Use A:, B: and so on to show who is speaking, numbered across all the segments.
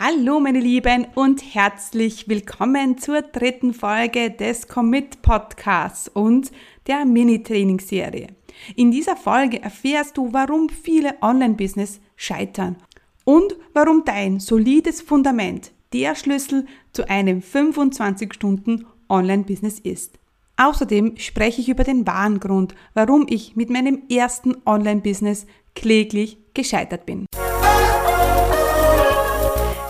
A: Hallo meine Lieben und herzlich willkommen zur dritten Folge des Commit Podcasts und der Mini-Trainingsserie. In dieser Folge erfährst du, warum viele Online-Business scheitern und warum dein solides Fundament der Schlüssel zu einem 25 Stunden Online-Business ist. Außerdem spreche ich über den wahren Grund, warum ich mit meinem ersten Online-Business kläglich gescheitert bin.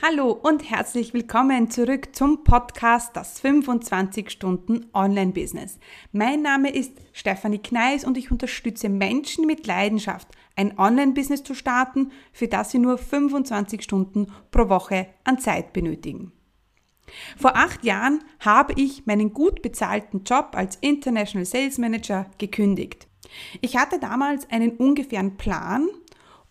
A: Hallo und herzlich willkommen zurück zum Podcast Das 25 Stunden Online Business. Mein Name ist Stefanie Kneis und ich unterstütze Menschen mit Leidenschaft, ein Online Business zu starten, für das sie nur 25 Stunden pro Woche an Zeit benötigen. Vor acht Jahren habe ich meinen gut bezahlten Job als International Sales Manager gekündigt. Ich hatte damals einen ungefähren Plan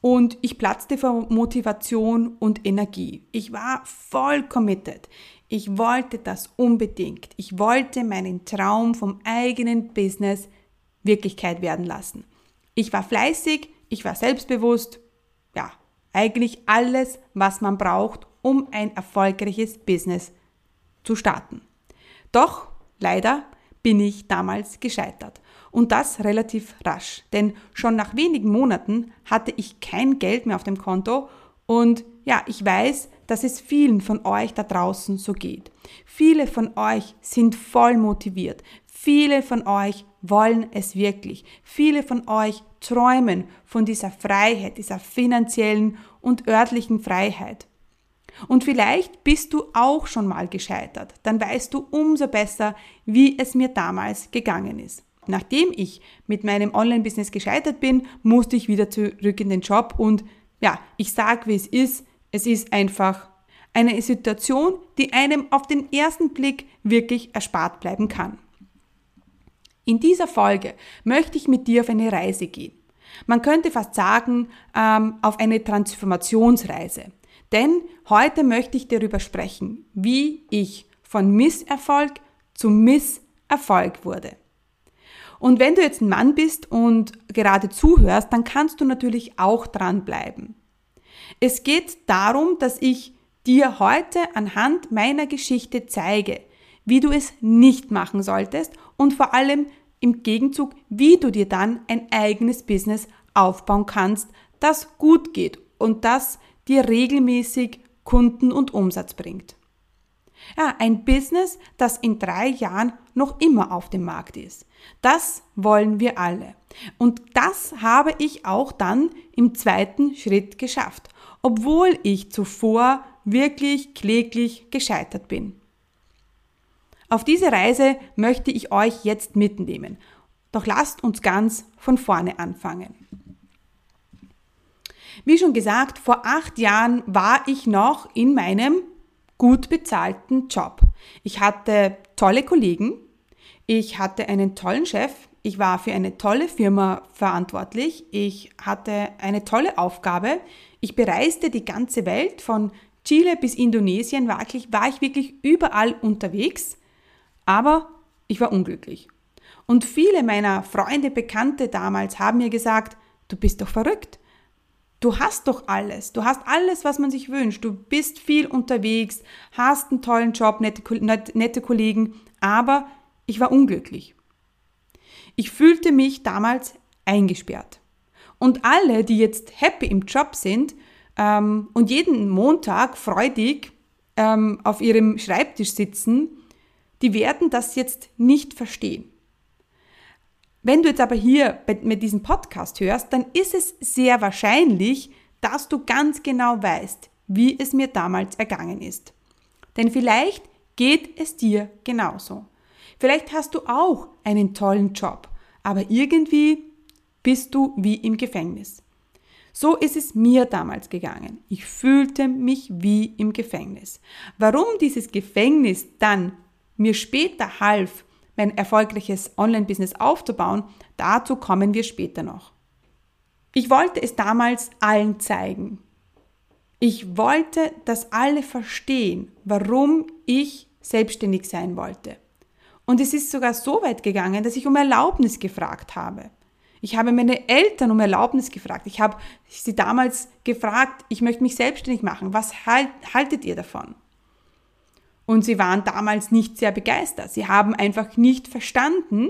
A: und ich platzte vor Motivation und Energie. Ich war voll committed. Ich wollte das unbedingt. Ich wollte meinen Traum vom eigenen Business Wirklichkeit werden lassen. Ich war fleißig, ich war selbstbewusst. Ja, eigentlich alles, was man braucht, um ein erfolgreiches Business zu starten. Doch leider bin ich damals gescheitert. Und das relativ rasch, denn schon nach wenigen Monaten hatte ich kein Geld mehr auf dem Konto und ja, ich weiß, dass es vielen von euch da draußen so geht. Viele von euch sind voll motiviert. Viele von euch wollen es wirklich. Viele von euch träumen von dieser Freiheit, dieser finanziellen und örtlichen Freiheit. Und vielleicht bist du auch schon mal gescheitert. Dann weißt du umso besser, wie es mir damals gegangen ist. Nachdem ich mit meinem Online-Business gescheitert bin, musste ich wieder zurück in den Job und ja, ich sage, wie es ist. Es ist einfach eine Situation, die einem auf den ersten Blick wirklich erspart bleiben kann. In dieser Folge möchte ich mit dir auf eine Reise gehen. Man könnte fast sagen, ähm, auf eine Transformationsreise. Denn heute möchte ich darüber sprechen, wie ich von Misserfolg zu Misserfolg wurde. Und wenn du jetzt ein Mann bist und gerade zuhörst, dann kannst du natürlich auch dranbleiben. Es geht darum, dass ich dir heute anhand meiner Geschichte zeige, wie du es nicht machen solltest und vor allem im Gegenzug, wie du dir dann ein eigenes Business aufbauen kannst, das gut geht und das dir regelmäßig Kunden und Umsatz bringt. Ja, ein Business, das in drei Jahren noch immer auf dem Markt ist. Das wollen wir alle. Und das habe ich auch dann im zweiten Schritt geschafft, obwohl ich zuvor wirklich kläglich gescheitert bin. Auf diese Reise möchte ich euch jetzt mitnehmen. Doch lasst uns ganz von vorne anfangen. Wie schon gesagt, vor acht Jahren war ich noch in meinem gut bezahlten Job. Ich hatte tolle Kollegen, ich hatte einen tollen Chef, ich war für eine tolle Firma verantwortlich, ich hatte eine tolle Aufgabe, ich bereiste die ganze Welt, von Chile bis Indonesien war ich, wirklich überall unterwegs, aber ich war unglücklich. Und viele meiner Freunde, Bekannte damals haben mir gesagt, du bist doch verrückt. Du hast doch alles. Du hast alles, was man sich wünscht. Du bist viel unterwegs, hast einen tollen Job, nette, nette Kollegen, aber ich war unglücklich. Ich fühlte mich damals eingesperrt. Und alle, die jetzt happy im Job sind ähm, und jeden Montag freudig ähm, auf ihrem Schreibtisch sitzen, die werden das jetzt nicht verstehen. Wenn du jetzt aber hier mit diesem Podcast hörst, dann ist es sehr wahrscheinlich, dass du ganz genau weißt, wie es mir damals ergangen ist. Denn vielleicht geht es dir genauso. Vielleicht hast du auch einen tollen Job, aber irgendwie bist du wie im Gefängnis. So ist es mir damals gegangen. Ich fühlte mich wie im Gefängnis. Warum dieses Gefängnis dann mir später half, mein erfolgreiches Online-Business aufzubauen, dazu kommen wir später noch. Ich wollte es damals allen zeigen. Ich wollte, dass alle verstehen, warum ich selbstständig sein wollte. Und es ist sogar so weit gegangen, dass ich um Erlaubnis gefragt habe. Ich habe meine Eltern um Erlaubnis gefragt. Ich habe sie damals gefragt, ich möchte mich selbstständig machen. Was halt, haltet ihr davon? Und sie waren damals nicht sehr begeistert. Sie haben einfach nicht verstanden,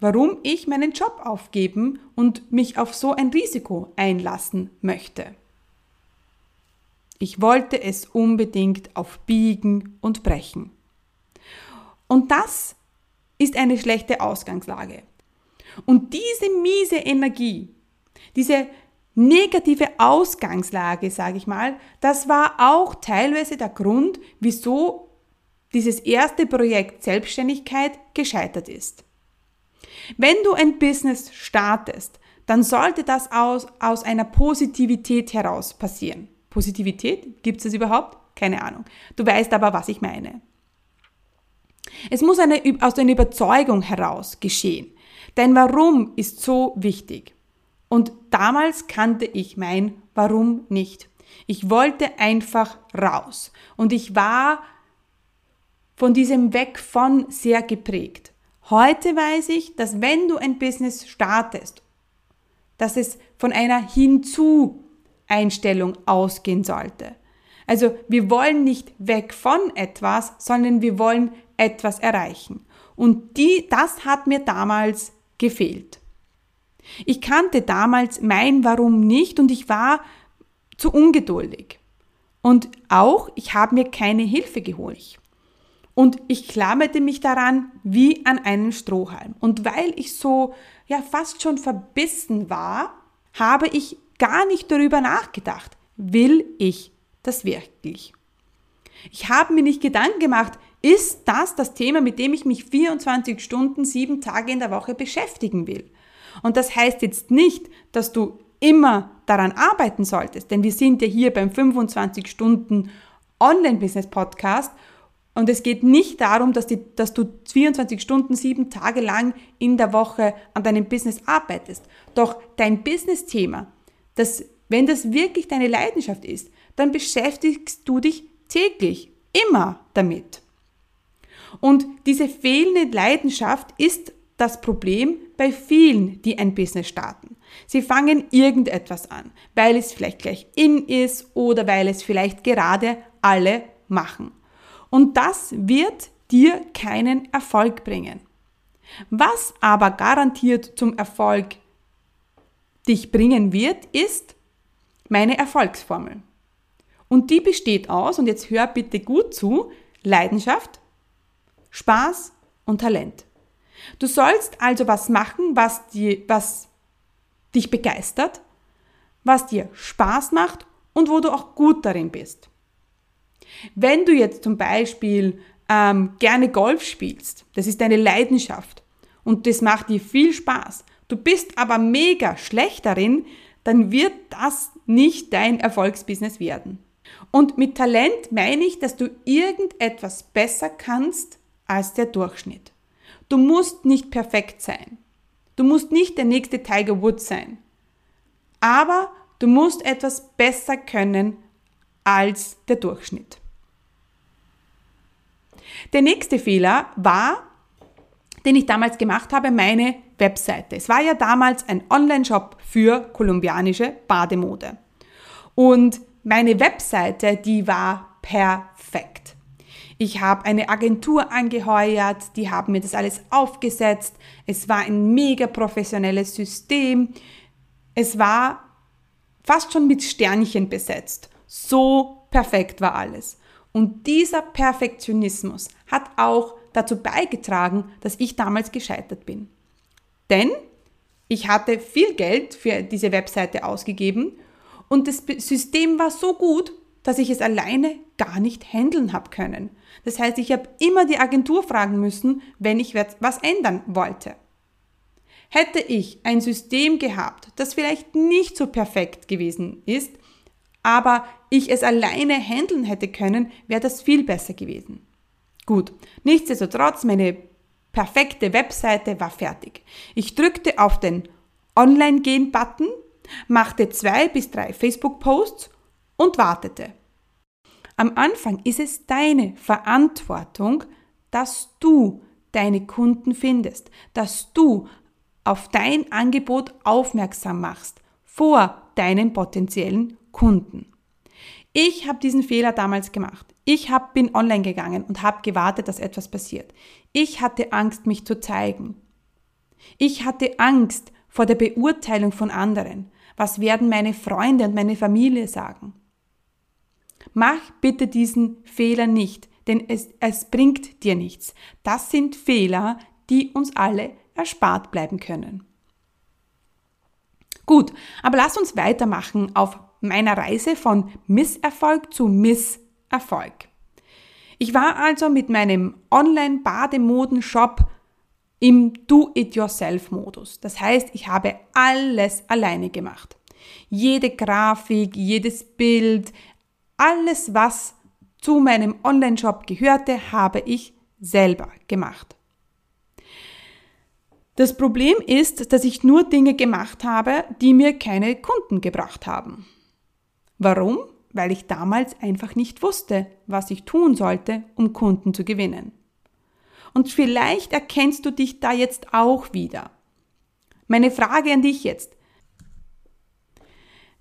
A: warum ich meinen Job aufgeben und mich auf so ein Risiko einlassen möchte. Ich wollte es unbedingt auf Biegen und Brechen. Und das ist eine schlechte Ausgangslage. Und diese miese Energie, diese negative Ausgangslage, sage ich mal, das war auch teilweise der Grund, wieso dieses erste Projekt Selbstständigkeit gescheitert ist. Wenn du ein Business startest, dann sollte das aus, aus einer Positivität heraus passieren. Positivität? Gibt es das überhaupt? Keine Ahnung. Du weißt aber, was ich meine. Es muss eine, aus einer Überzeugung heraus geschehen. Dein Warum ist so wichtig. Und damals kannte ich mein Warum nicht. Ich wollte einfach raus. Und ich war von diesem Weg von sehr geprägt. Heute weiß ich, dass wenn du ein Business startest, dass es von einer Hinzu Einstellung ausgehen sollte. Also wir wollen nicht weg von etwas, sondern wir wollen etwas erreichen. Und die, das hat mir damals gefehlt. Ich kannte damals mein Warum nicht und ich war zu ungeduldig. Und auch, ich habe mir keine Hilfe geholt. Und ich klammerte mich daran wie an einen Strohhalm. Und weil ich so, ja, fast schon verbissen war, habe ich gar nicht darüber nachgedacht. Will ich das wirklich? Ich habe mir nicht Gedanken gemacht, ist das das Thema, mit dem ich mich 24 Stunden, sieben Tage in der Woche beschäftigen will? Und das heißt jetzt nicht, dass du immer daran arbeiten solltest, denn wir sind ja hier beim 25 Stunden Online-Business Podcast und es geht nicht darum, dass, die, dass, du 24 Stunden, sieben Tage lang in der Woche an deinem Business arbeitest. Doch dein Business-Thema, das, wenn das wirklich deine Leidenschaft ist, dann beschäftigst du dich täglich, immer damit. Und diese fehlende Leidenschaft ist das Problem bei vielen, die ein Business starten. Sie fangen irgendetwas an, weil es vielleicht gleich in ist oder weil es vielleicht gerade alle machen. Und das wird dir keinen Erfolg bringen. Was aber garantiert zum Erfolg dich bringen wird, ist meine Erfolgsformel. Und die besteht aus, und jetzt hör bitte gut zu, Leidenschaft, Spaß und Talent. Du sollst also was machen, was, dir, was dich begeistert, was dir Spaß macht und wo du auch gut darin bist. Wenn du jetzt zum Beispiel ähm, gerne Golf spielst, das ist deine Leidenschaft und das macht dir viel Spaß, du bist aber mega schlecht darin, dann wird das nicht dein Erfolgsbusiness werden. Und mit Talent meine ich, dass du irgendetwas besser kannst als der Durchschnitt. Du musst nicht perfekt sein. Du musst nicht der nächste Tiger Woods sein. Aber du musst etwas besser können als der Durchschnitt. Der nächste Fehler war, den ich damals gemacht habe, meine Webseite. Es war ja damals ein Online-Shop für kolumbianische Bademode. Und meine Webseite, die war perfekt. Ich habe eine Agentur angeheuert, die haben mir das alles aufgesetzt. Es war ein mega professionelles System. Es war fast schon mit Sternchen besetzt. So perfekt war alles. Und dieser Perfektionismus hat auch dazu beigetragen, dass ich damals gescheitert bin. Denn ich hatte viel Geld für diese Webseite ausgegeben und das System war so gut, dass ich es alleine gar nicht handeln habe können. Das heißt, ich habe immer die Agentur fragen müssen, wenn ich was ändern wollte. Hätte ich ein System gehabt, das vielleicht nicht so perfekt gewesen ist, aber ich es alleine handeln hätte können, wäre das viel besser gewesen. Gut, nichtsdestotrotz, meine perfekte Webseite war fertig. Ich drückte auf den Online-Gehen-Button, machte zwei bis drei Facebook-Posts und wartete. Am Anfang ist es deine Verantwortung, dass du deine Kunden findest, dass du auf dein Angebot aufmerksam machst vor deinen potenziellen Kunden. Ich habe diesen Fehler damals gemacht. Ich hab, bin online gegangen und habe gewartet, dass etwas passiert. Ich hatte Angst, mich zu zeigen. Ich hatte Angst vor der Beurteilung von anderen. Was werden meine Freunde und meine Familie sagen? Mach bitte diesen Fehler nicht, denn es, es bringt dir nichts. Das sind Fehler, die uns alle erspart bleiben können. Gut, aber lass uns weitermachen auf meiner Reise von Misserfolg zu Misserfolg. Ich war also mit meinem Online-Bademoden-Shop im Do-it-yourself-Modus. Das heißt, ich habe alles alleine gemacht. Jede Grafik, jedes Bild, alles, was zu meinem Online-Shop gehörte, habe ich selber gemacht. Das Problem ist, dass ich nur Dinge gemacht habe, die mir keine Kunden gebracht haben. Warum? Weil ich damals einfach nicht wusste, was ich tun sollte, um Kunden zu gewinnen. Und vielleicht erkennst du dich da jetzt auch wieder. Meine Frage an dich jetzt.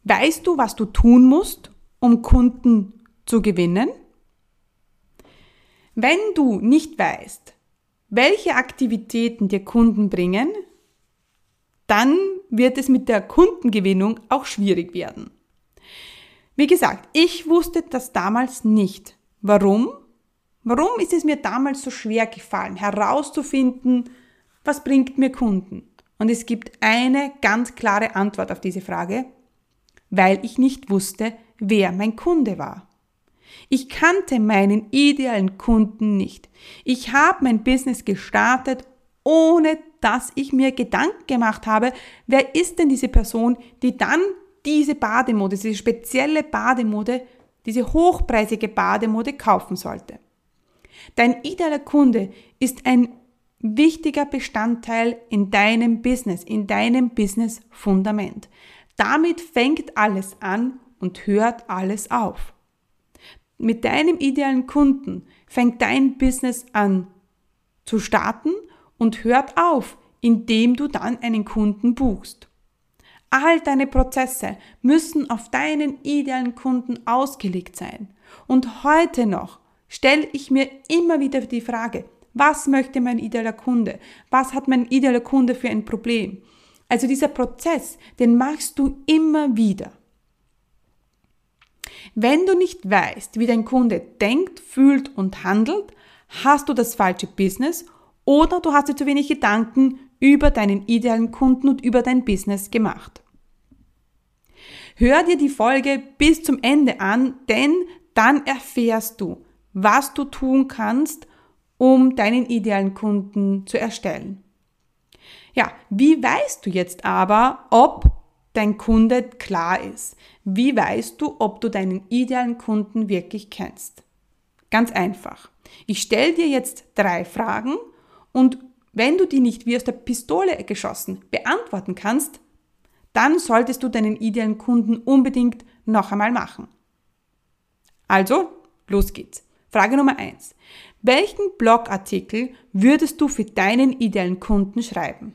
A: Weißt du, was du tun musst, um Kunden zu gewinnen? Wenn du nicht weißt, welche Aktivitäten dir Kunden bringen, dann wird es mit der Kundengewinnung auch schwierig werden. Wie gesagt, ich wusste das damals nicht. Warum? Warum ist es mir damals so schwer gefallen, herauszufinden, was bringt mir Kunden? Und es gibt eine ganz klare Antwort auf diese Frage, weil ich nicht wusste, wer mein Kunde war. Ich kannte meinen idealen Kunden nicht. Ich habe mein Business gestartet, ohne dass ich mir Gedanken gemacht habe, wer ist denn diese Person, die dann diese Bademode, diese spezielle Bademode, diese hochpreisige Bademode kaufen sollte. Dein idealer Kunde ist ein wichtiger Bestandteil in deinem Business, in deinem Business-Fundament. Damit fängt alles an und hört alles auf. Mit deinem idealen Kunden fängt dein Business an zu starten und hört auf, indem du dann einen Kunden buchst. All deine Prozesse müssen auf deinen idealen Kunden ausgelegt sein. Und heute noch stelle ich mir immer wieder die Frage, was möchte mein idealer Kunde? Was hat mein idealer Kunde für ein Problem? Also dieser Prozess, den machst du immer wieder. Wenn du nicht weißt, wie dein Kunde denkt, fühlt und handelt, hast du das falsche Business oder du hast dir zu wenig Gedanken über deinen idealen Kunden und über dein Business gemacht. Hör dir die Folge bis zum Ende an, denn dann erfährst du, was du tun kannst, um deinen idealen Kunden zu erstellen. Ja, wie weißt du jetzt aber, ob dein Kunde klar ist? Wie weißt du, ob du deinen idealen Kunden wirklich kennst? Ganz einfach. Ich stelle dir jetzt drei Fragen und wenn du die nicht wie aus der Pistole geschossen beantworten kannst, dann solltest du deinen idealen Kunden unbedingt noch einmal machen. Also, los geht's. Frage Nummer eins: Welchen Blogartikel würdest du für deinen idealen Kunden schreiben?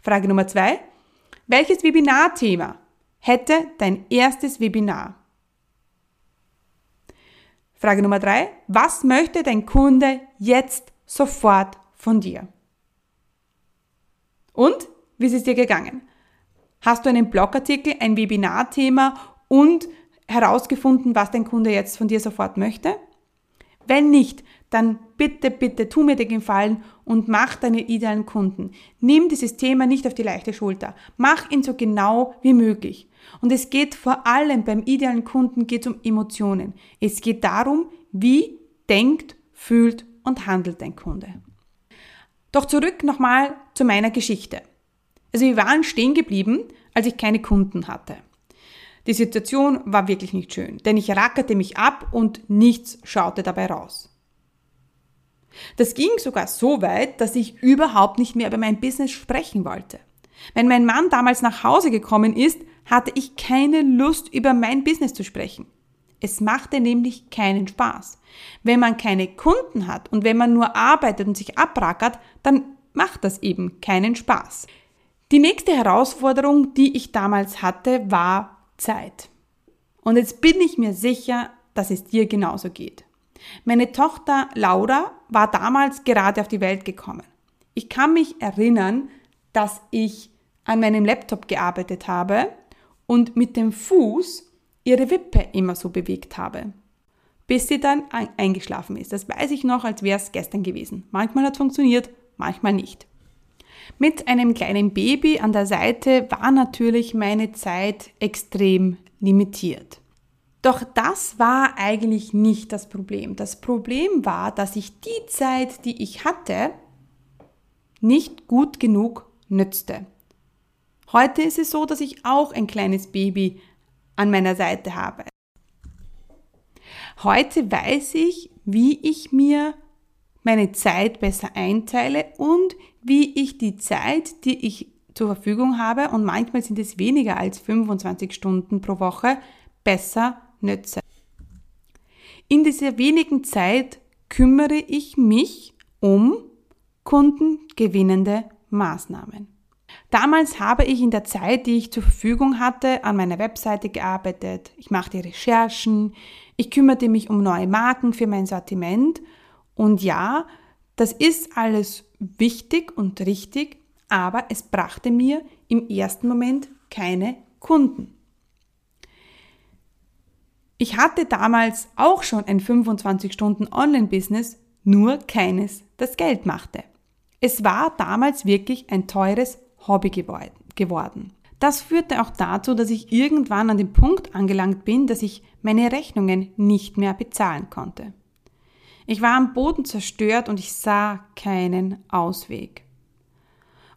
A: Frage Nummer zwei: Welches Webinarthema hätte dein erstes Webinar? Frage Nummer drei: Was möchte dein Kunde jetzt sofort von dir? Und wie ist es dir gegangen? Hast du einen Blogartikel, ein Webinarthema und herausgefunden, was dein Kunde jetzt von dir sofort möchte? Wenn nicht, dann bitte, bitte tu mir den Gefallen und mach deine idealen Kunden. Nimm dieses Thema nicht auf die leichte Schulter. Mach ihn so genau wie möglich. Und es geht vor allem beim idealen Kunden geht um Emotionen. Es geht darum, wie denkt, fühlt und handelt dein Kunde. Doch zurück nochmal zu meiner Geschichte. Also wir waren stehen geblieben, als ich keine Kunden hatte. Die Situation war wirklich nicht schön, denn ich rackerte mich ab und nichts schaute dabei raus. Das ging sogar so weit, dass ich überhaupt nicht mehr über mein Business sprechen wollte. Wenn mein Mann damals nach Hause gekommen ist, hatte ich keine Lust, über mein Business zu sprechen. Es machte nämlich keinen Spaß. Wenn man keine Kunden hat und wenn man nur arbeitet und sich abrackert, dann macht das eben keinen Spaß. Die nächste Herausforderung, die ich damals hatte, war Zeit. Und jetzt bin ich mir sicher, dass es dir genauso geht. Meine Tochter Laura war damals gerade auf die Welt gekommen. Ich kann mich erinnern, dass ich an meinem Laptop gearbeitet habe und mit dem Fuß ihre Wippe immer so bewegt habe, bis sie dann eingeschlafen ist. Das weiß ich noch, als wäre es gestern gewesen. Manchmal hat es funktioniert, manchmal nicht. Mit einem kleinen Baby an der Seite war natürlich meine Zeit extrem limitiert. Doch das war eigentlich nicht das Problem. Das Problem war, dass ich die Zeit, die ich hatte, nicht gut genug nützte. Heute ist es so, dass ich auch ein kleines Baby an meiner Seite habe. Heute weiß ich, wie ich mir meine Zeit besser einteile und wie ich die Zeit, die ich zur Verfügung habe, und manchmal sind es weniger als 25 Stunden pro Woche, besser nütze. In dieser wenigen Zeit kümmere ich mich um kundengewinnende Maßnahmen. Damals habe ich in der Zeit, die ich zur Verfügung hatte, an meiner Webseite gearbeitet. Ich machte Recherchen, ich kümmerte mich um neue Marken für mein Sortiment. Und ja, das ist alles wichtig und richtig, aber es brachte mir im ersten Moment keine Kunden. Ich hatte damals auch schon ein 25 Stunden Online-Business, nur keines, das Geld machte. Es war damals wirklich ein teures Hobby geworden. Das führte auch dazu, dass ich irgendwann an den Punkt angelangt bin, dass ich meine Rechnungen nicht mehr bezahlen konnte. Ich war am Boden zerstört und ich sah keinen Ausweg.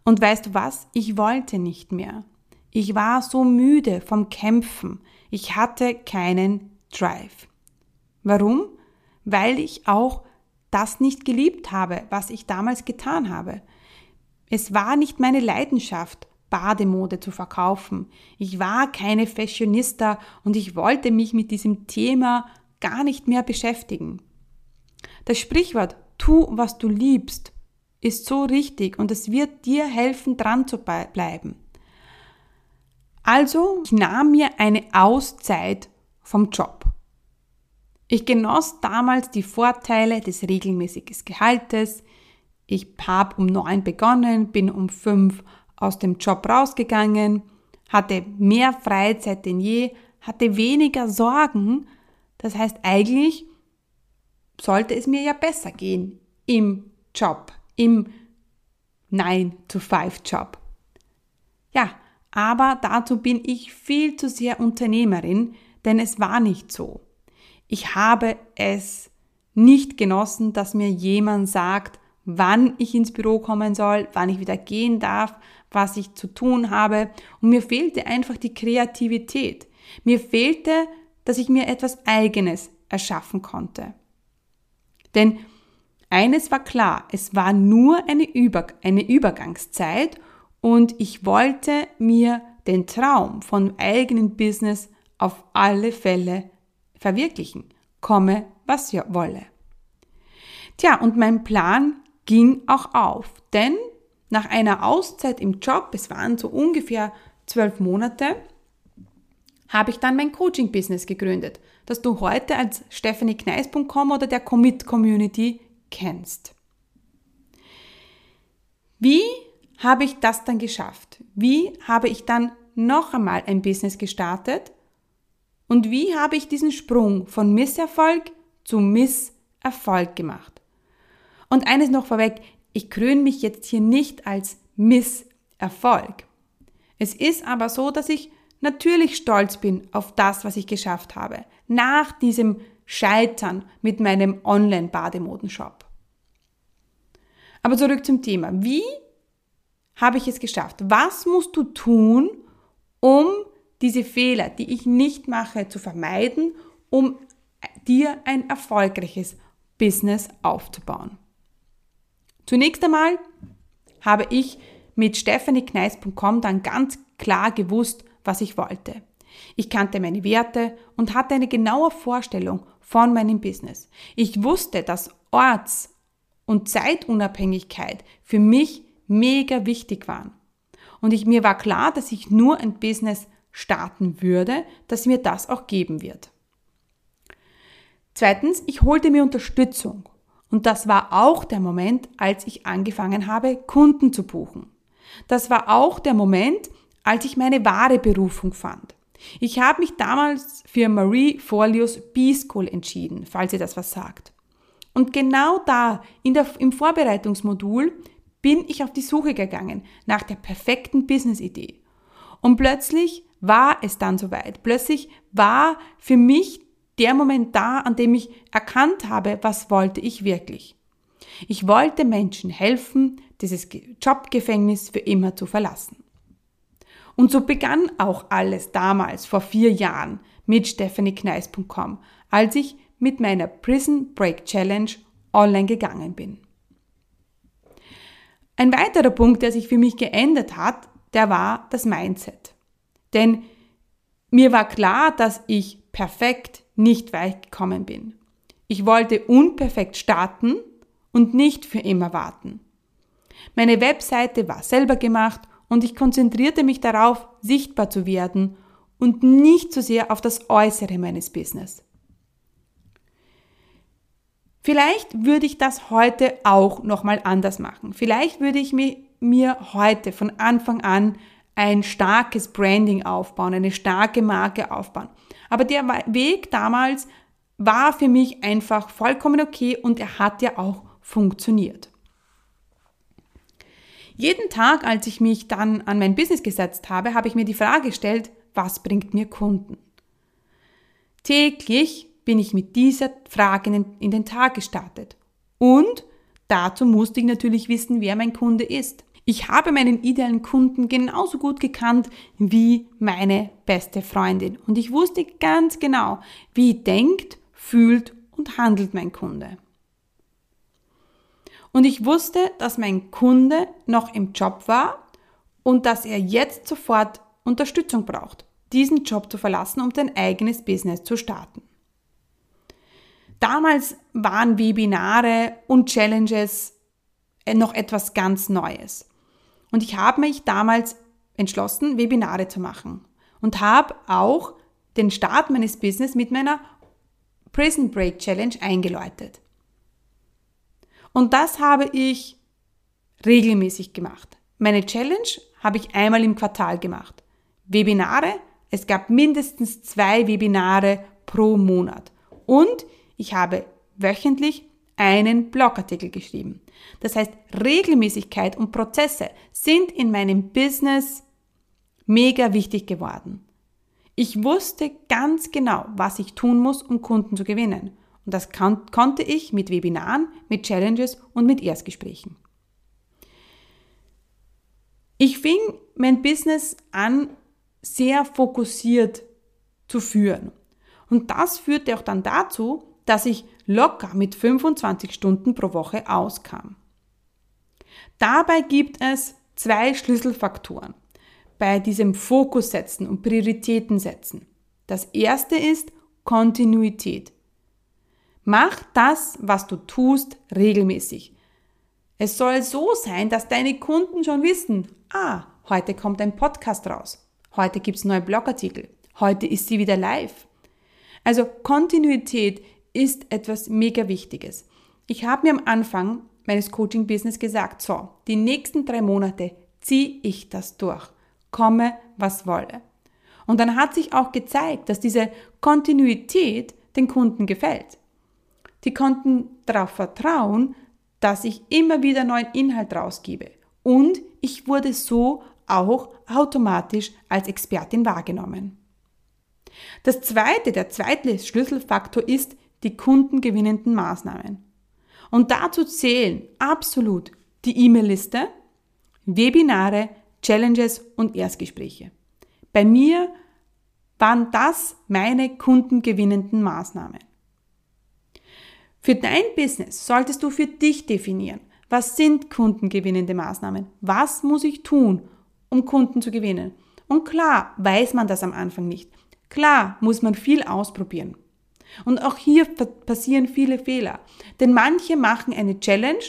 A: Und weißt du was? Ich wollte nicht mehr. Ich war so müde vom Kämpfen. Ich hatte keinen Drive. Warum? Weil ich auch das nicht geliebt habe, was ich damals getan habe. Es war nicht meine Leidenschaft, Bademode zu verkaufen. Ich war keine Fashionista und ich wollte mich mit diesem Thema gar nicht mehr beschäftigen. Das Sprichwort Tu, was du liebst, ist so richtig und es wird dir helfen, dran zu bleiben. Also, ich nahm mir eine Auszeit vom Job. Ich genoss damals die Vorteile des regelmäßigen Gehaltes. Ich habe um neun begonnen, bin um fünf aus dem Job rausgegangen, hatte mehr Freizeit denn je, hatte weniger Sorgen. Das heißt, eigentlich sollte es mir ja besser gehen im Job, im 9-to-5-Job. Ja, aber dazu bin ich viel zu sehr Unternehmerin, denn es war nicht so. Ich habe es nicht genossen, dass mir jemand sagt, wann ich ins Büro kommen soll, wann ich wieder gehen darf, was ich zu tun habe. Und mir fehlte einfach die Kreativität. Mir fehlte, dass ich mir etwas Eigenes erschaffen konnte. Denn eines war klar, es war nur eine, Über eine Übergangszeit und ich wollte mir den Traum von eigenen Business auf alle Fälle verwirklichen, komme was ja wolle. Tja, und mein Plan ging auch auf, denn nach einer Auszeit im Job, es waren so ungefähr zwölf Monate, habe ich dann mein Coaching-Business gegründet, das du heute als stephaniekneis.com oder der Commit Community kennst. Wie habe ich das dann geschafft? Wie habe ich dann noch einmal ein Business gestartet? Und wie habe ich diesen Sprung von Misserfolg zu Misserfolg gemacht? Und eines noch vorweg, ich kröne mich jetzt hier nicht als Misserfolg. Es ist aber so, dass ich natürlich stolz bin auf das, was ich geschafft habe, nach diesem Scheitern mit meinem Online-Bademodenshop. Aber zurück zum Thema. Wie habe ich es geschafft? Was musst du tun, um diese Fehler, die ich nicht mache, zu vermeiden, um dir ein erfolgreiches Business aufzubauen? Zunächst einmal habe ich mit stephaniekneis.com dann ganz klar gewusst, was ich wollte. Ich kannte meine Werte und hatte eine genaue Vorstellung von meinem Business. Ich wusste, dass Orts- und Zeitunabhängigkeit für mich mega wichtig waren. Und ich, mir war klar, dass ich nur ein Business starten würde, das mir das auch geben wird. Zweitens, ich holte mir Unterstützung. Und das war auch der Moment, als ich angefangen habe, Kunden zu buchen. Das war auch der Moment, als ich meine wahre Berufung fand. Ich habe mich damals für Marie Forleos B-School entschieden, falls ihr das was sagt. Und genau da, der, im Vorbereitungsmodul, bin ich auf die Suche gegangen nach der perfekten Business-Idee. Und plötzlich war es dann soweit. Plötzlich war für mich der Moment da, an dem ich erkannt habe, was wollte ich wirklich. Ich wollte Menschen helfen, dieses Jobgefängnis für immer zu verlassen. Und so begann auch alles damals vor vier Jahren mit stephaniekneis.com, als ich mit meiner Prison Break Challenge online gegangen bin. Ein weiterer Punkt, der sich für mich geändert hat, der war das Mindset. Denn mir war klar, dass ich perfekt nicht weit gekommen bin. Ich wollte unperfekt starten und nicht für immer warten. Meine Webseite war selber gemacht und ich konzentrierte mich darauf, sichtbar zu werden und nicht so sehr auf das Äußere meines Business. Vielleicht würde ich das heute auch nochmal anders machen. Vielleicht würde ich mir, mir heute von Anfang an ein starkes Branding aufbauen, eine starke Marke aufbauen. Aber der Weg damals war für mich einfach vollkommen okay und er hat ja auch funktioniert. Jeden Tag, als ich mich dann an mein Business gesetzt habe, habe ich mir die Frage gestellt, was bringt mir Kunden? Täglich bin ich mit dieser Frage in den Tag gestartet. Und dazu musste ich natürlich wissen, wer mein Kunde ist. Ich habe meinen idealen Kunden genauso gut gekannt wie meine beste Freundin. Und ich wusste ganz genau, wie denkt, fühlt und handelt mein Kunde. Und ich wusste, dass mein Kunde noch im Job war und dass er jetzt sofort Unterstützung braucht, diesen Job zu verlassen, um sein eigenes Business zu starten. Damals waren Webinare und Challenges äh, noch etwas ganz Neues. Und ich habe mich damals entschlossen, Webinare zu machen und habe auch den Start meines Business mit meiner Prison Break Challenge eingeläutet. Und das habe ich regelmäßig gemacht. Meine Challenge habe ich einmal im Quartal gemacht. Webinare, es gab mindestens zwei Webinare pro Monat. Und ich habe wöchentlich einen Blogartikel geschrieben. Das heißt, Regelmäßigkeit und Prozesse sind in meinem Business mega wichtig geworden. Ich wusste ganz genau, was ich tun muss, um Kunden zu gewinnen. Und das kon konnte ich mit Webinaren, mit Challenges und mit Erstgesprächen. Ich fing mein Business an, sehr fokussiert zu führen. Und das führte auch dann dazu, dass ich locker mit 25 Stunden pro Woche auskam. Dabei gibt es zwei Schlüsselfaktoren bei diesem Fokus setzen und Prioritäten setzen. Das erste ist Kontinuität. Mach das, was du tust, regelmäßig. Es soll so sein, dass deine Kunden schon wissen, ah, heute kommt ein Podcast raus, heute gibt es neue Blogartikel, heute ist sie wieder live. Also Kontinuität ist etwas mega Wichtiges. Ich habe mir am Anfang meines Coaching-Business gesagt, so, die nächsten drei Monate ziehe ich das durch, komme, was wolle. Und dann hat sich auch gezeigt, dass diese Kontinuität den Kunden gefällt. Die konnten darauf vertrauen, dass ich immer wieder neuen Inhalt rausgebe. Und ich wurde so auch automatisch als Expertin wahrgenommen. Das zweite, der zweite Schlüsselfaktor ist die kundengewinnenden Maßnahmen. Und dazu zählen absolut die E-Mail-Liste, Webinare, Challenges und Erstgespräche. Bei mir waren das meine kundengewinnenden Maßnahmen. Für dein Business solltest du für dich definieren, was sind kundengewinnende Maßnahmen? Was muss ich tun, um Kunden zu gewinnen? Und klar weiß man das am Anfang nicht. Klar muss man viel ausprobieren. Und auch hier passieren viele Fehler. Denn manche machen eine Challenge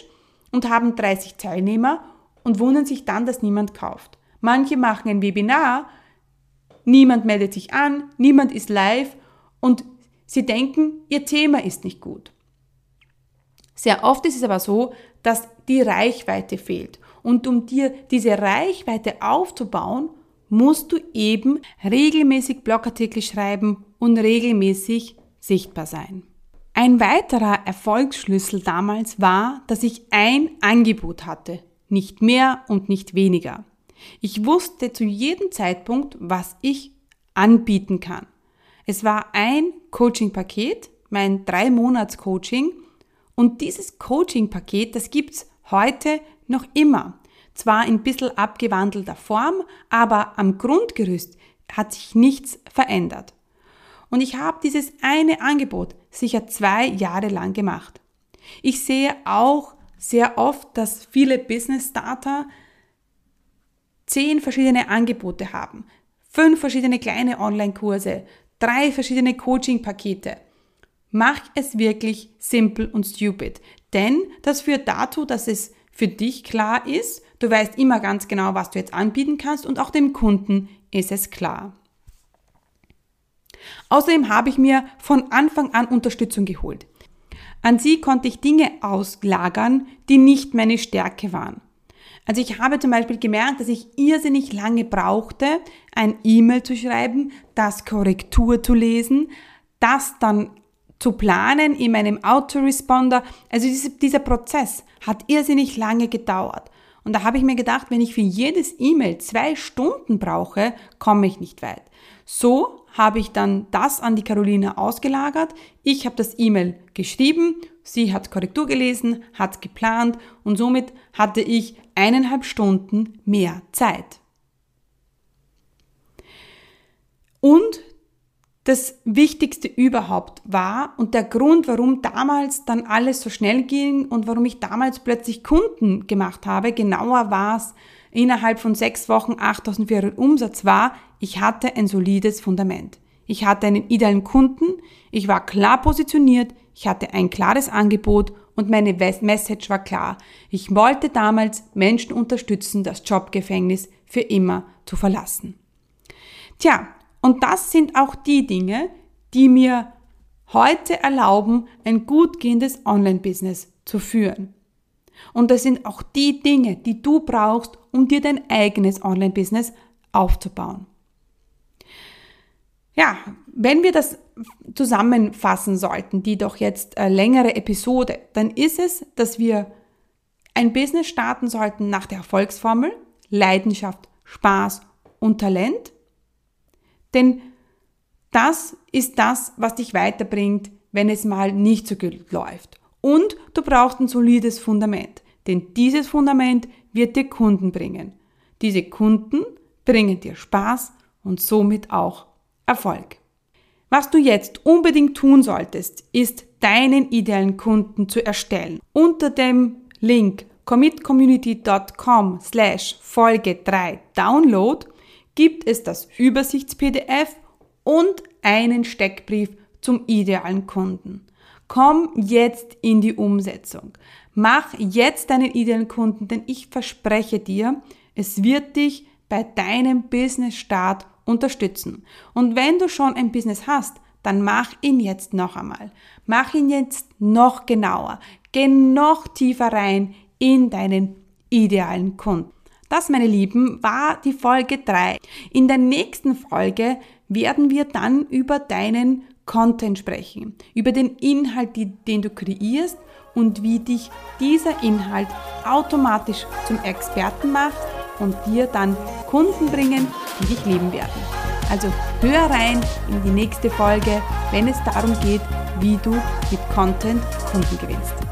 A: und haben 30 Teilnehmer und wundern sich dann, dass niemand kauft. Manche machen ein Webinar, niemand meldet sich an, niemand ist live und sie denken, ihr Thema ist nicht gut. Sehr oft ist es aber so, dass die Reichweite fehlt. Und um dir diese Reichweite aufzubauen, musst du eben regelmäßig Blogartikel schreiben und regelmäßig sichtbar sein. Ein weiterer Erfolgsschlüssel damals war, dass ich ein Angebot hatte, nicht mehr und nicht weniger. Ich wusste zu jedem Zeitpunkt, was ich anbieten kann. Es war ein Coaching-Paket, mein drei Monats Coaching und dieses Coaching-Paket, das gibt's heute noch immer. Zwar in bisschen abgewandelter Form, aber am Grundgerüst hat sich nichts verändert. Und ich habe dieses eine Angebot sicher zwei Jahre lang gemacht. Ich sehe auch sehr oft, dass viele Business Starter zehn verschiedene Angebote haben, fünf verschiedene kleine Online-Kurse, drei verschiedene Coaching-Pakete. Mach es wirklich simpel und stupid, denn das führt dazu, dass es für dich klar ist, du weißt immer ganz genau, was du jetzt anbieten kannst und auch dem Kunden ist es klar. Außerdem habe ich mir von Anfang an Unterstützung geholt. An sie konnte ich Dinge auslagern, die nicht meine Stärke waren. Also ich habe zum Beispiel gemerkt, dass ich irrsinnig lange brauchte, ein E-Mail zu schreiben, das Korrektur zu lesen, das dann zu planen in meinem Autoresponder. Also dieser Prozess hat irrsinnig lange gedauert. Und da habe ich mir gedacht, wenn ich für jedes E-Mail zwei Stunden brauche, komme ich nicht weit. So habe ich dann das an die Caroline ausgelagert. Ich habe das E-Mail geschrieben, sie hat Korrektur gelesen, hat geplant und somit hatte ich eineinhalb Stunden mehr Zeit. Und das Wichtigste überhaupt war und der Grund, warum damals dann alles so schnell ging und warum ich damals plötzlich Kunden gemacht habe, genauer war es, innerhalb von sechs Wochen 8400 Umsatz war, ich hatte ein solides Fundament. Ich hatte einen idealen Kunden, ich war klar positioniert, ich hatte ein klares Angebot und meine Message war klar. Ich wollte damals Menschen unterstützen, das Jobgefängnis für immer zu verlassen. Tja, und das sind auch die Dinge, die mir heute erlauben, ein gut gehendes Online-Business zu führen. Und das sind auch die Dinge, die du brauchst, um dir dein eigenes Online-Business aufzubauen. Ja, wenn wir das zusammenfassen sollten, die doch jetzt äh, längere Episode, dann ist es, dass wir ein Business starten sollten nach der Erfolgsformel Leidenschaft, Spaß und Talent denn das ist das, was dich weiterbringt, wenn es mal nicht so gut läuft. Und du brauchst ein solides Fundament, denn dieses Fundament wird dir Kunden bringen. Diese Kunden bringen dir Spaß und somit auch Erfolg. Was du jetzt unbedingt tun solltest, ist deinen idealen Kunden zu erstellen. Unter dem Link commitcommunity.com slash Folge 3 Download gibt es das Übersichts-PDF und einen Steckbrief zum idealen Kunden. Komm jetzt in die Umsetzung. Mach jetzt deinen idealen Kunden, denn ich verspreche dir, es wird dich bei deinem Business-Start unterstützen. Und wenn du schon ein Business hast, dann mach ihn jetzt noch einmal. Mach ihn jetzt noch genauer. Geh noch tiefer rein in deinen idealen Kunden. Das, meine Lieben, war die Folge 3. In der nächsten Folge werden wir dann über deinen Content sprechen, über den Inhalt, den du kreierst und wie dich dieser Inhalt automatisch zum Experten macht und dir dann Kunden bringen, die dich lieben werden. Also hör rein in die nächste Folge, wenn es darum geht, wie du mit Content Kunden gewinnst.